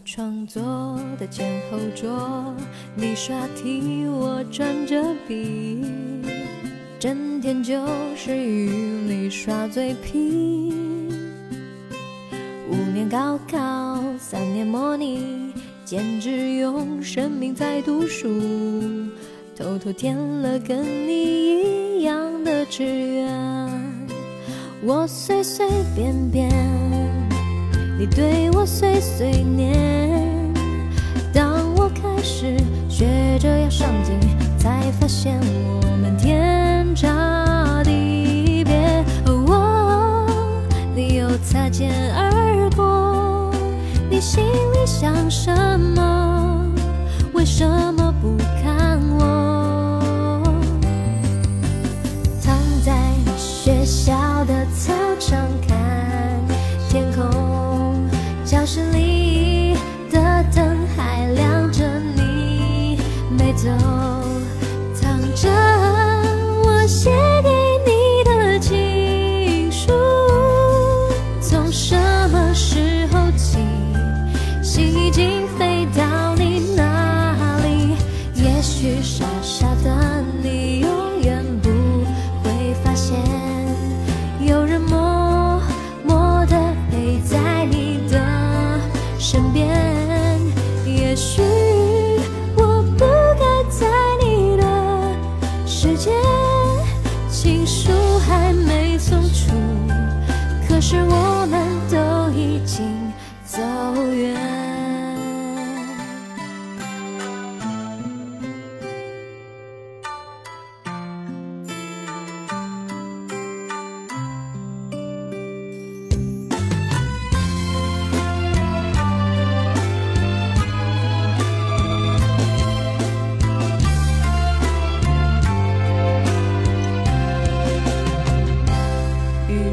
靠窗坐的前后桌，你刷题，我转着笔，整天就是与你耍嘴皮。五年高考，三年模拟，简直用生命在读书，偷偷填了跟你一样的志愿。我随随便便。你对我碎碎念，当我开始学着要上进，才发现我们天差地别。哦，你又擦肩而过，你心里想什么？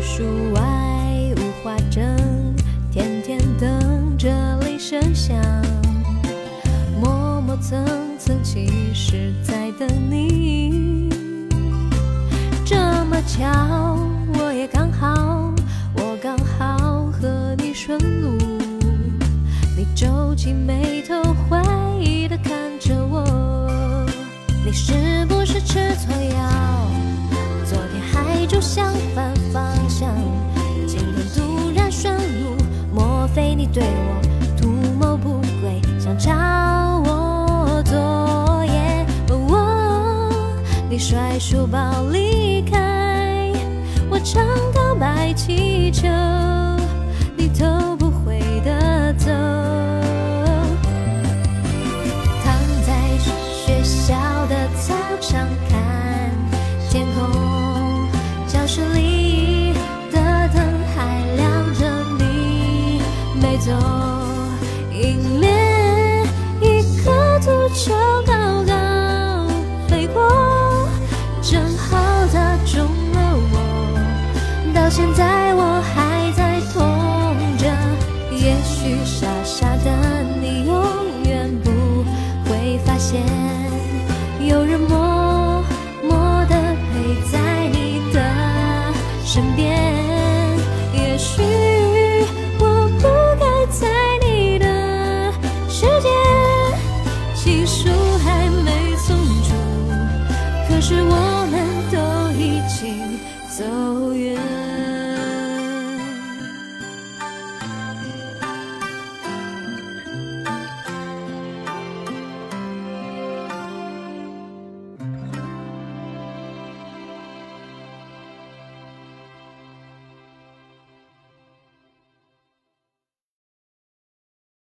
语数外无话整，天天等着铃声响，磨磨蹭蹭，其实在等你。这么巧，我也刚好，我刚好和你顺路。你皱起眉头，怀疑的看着我，你是对我图谋不轨，想抄我作业？哦，你甩书包离开，我唱告白气球，到现在我还在痛着，也许傻傻的你永远不会发现，有人默默的陪在你的身边。也许我不该在你的世界，情书还没送出，可是我们都已经走远。